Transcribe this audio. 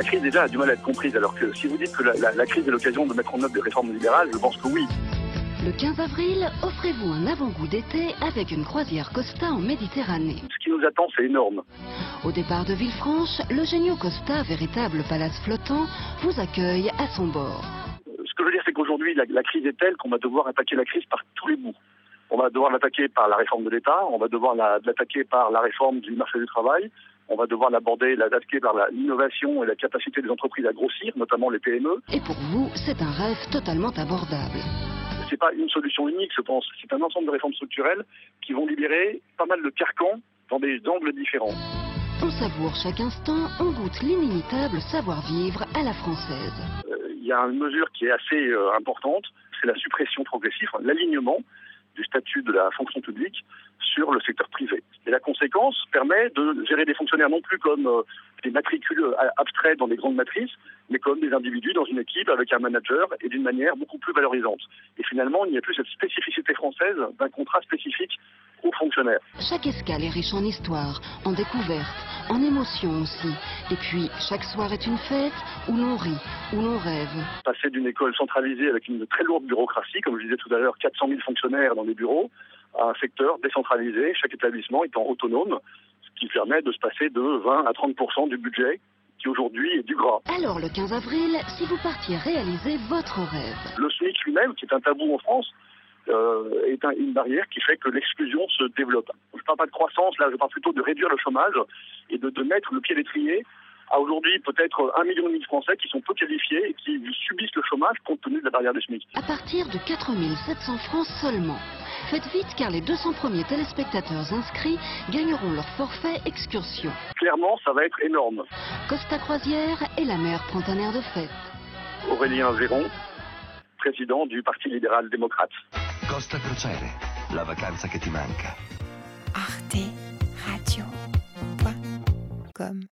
La crise déjà a du mal à être comprise, alors que si vous dites que la, la- la crise est l'occasion de mettre en œuvre des réformes libérales, je pense que oui. Le 15 avril, offrez-vous un avant-goût d'été avec une croisière Costa en Méditerranée. Ce qui nous attend, c'est énorme. Au départ de Villefranche, le Genio Costa, véritable palace flottant, vous accueille à son bord. Euh, Ce que je veux dire, c'est qu'aujourd'hui, la, la crise est telle qu'on va devoir attaquer la crise par tous les bouts. On va devoir l'attaquer par la réforme de l'État, on va devoir la- l'attaquer par la réforme du marché du travail, on va devoir l'aborder, l'attaquer par l'innovation et la capacité des entreprises à grossir, notamment les PME. Et pour vous, c'est un rêve totalement abordable. C'est pas une solution unique, je pense. C'est un ensemble de réformes structurelles qui vont libérer pas mal de carcans dans des angles différents. On savoure chaque instant, on goûte l'inimitable savoir-vivre à la française. Euh, Il y a une mesure qui est assez euh, importante, c'est la suppression progressive, l'alignement du statut de la fonction publique sur le secteur privé. Et la conséquence permet de gérer des fonctionnaires non plus comme euh, des matricules euh, abstraits dans des grandes matrices, mais comme des individus dans une équipe avec un manager et d'une manière beaucoup plus valorisante. Et finalement, il n'y a plus cette spécificité française d'un contrat spécifique aux fonctionnaires. Chaque escale est riche en histoire, en découvertes, en émotions aussi. Et puis, chaque soir est une fête où l'on rit, où l'on rêve. passer d'une école centralisée avec une très lourde bureaucratie, comme je disais tout à l'heure, 400 000 fonctionnaires dans des bureaux, à un secteur décentralisé, chaque établissement étant autonome, ce qui permet de se passer de 20 à 30 du budget qui aujourd'hui est du gras. Alors le 15 avril, si vous partiez réaliser votre rêve. Le SMIC lui-même, qui est un tabou en France, est un- une barrière qui fait que l'exclusion se développe. Je ne parle pas de croissance, là je parle plutôt de réduire le chomage et de, de mettre le pied à l'étrier à aujourd'hui peut-être un million et demi de Français qui sont peu qualifiés et qui subissent le chômage compte tenu de la barrière du SMIC. À partir de 4700 francs seulement. Faites vite car les 200 premiers téléspectateurs inscrits gagneront leur forfait excursion. Clairement, ça va être énorme. Costa Croisière et la mer prend un air de fête. Aurélien Véron, président du Parti libéral démocrate. Costa Crociere, la vacanza che ti manca. arteradio.com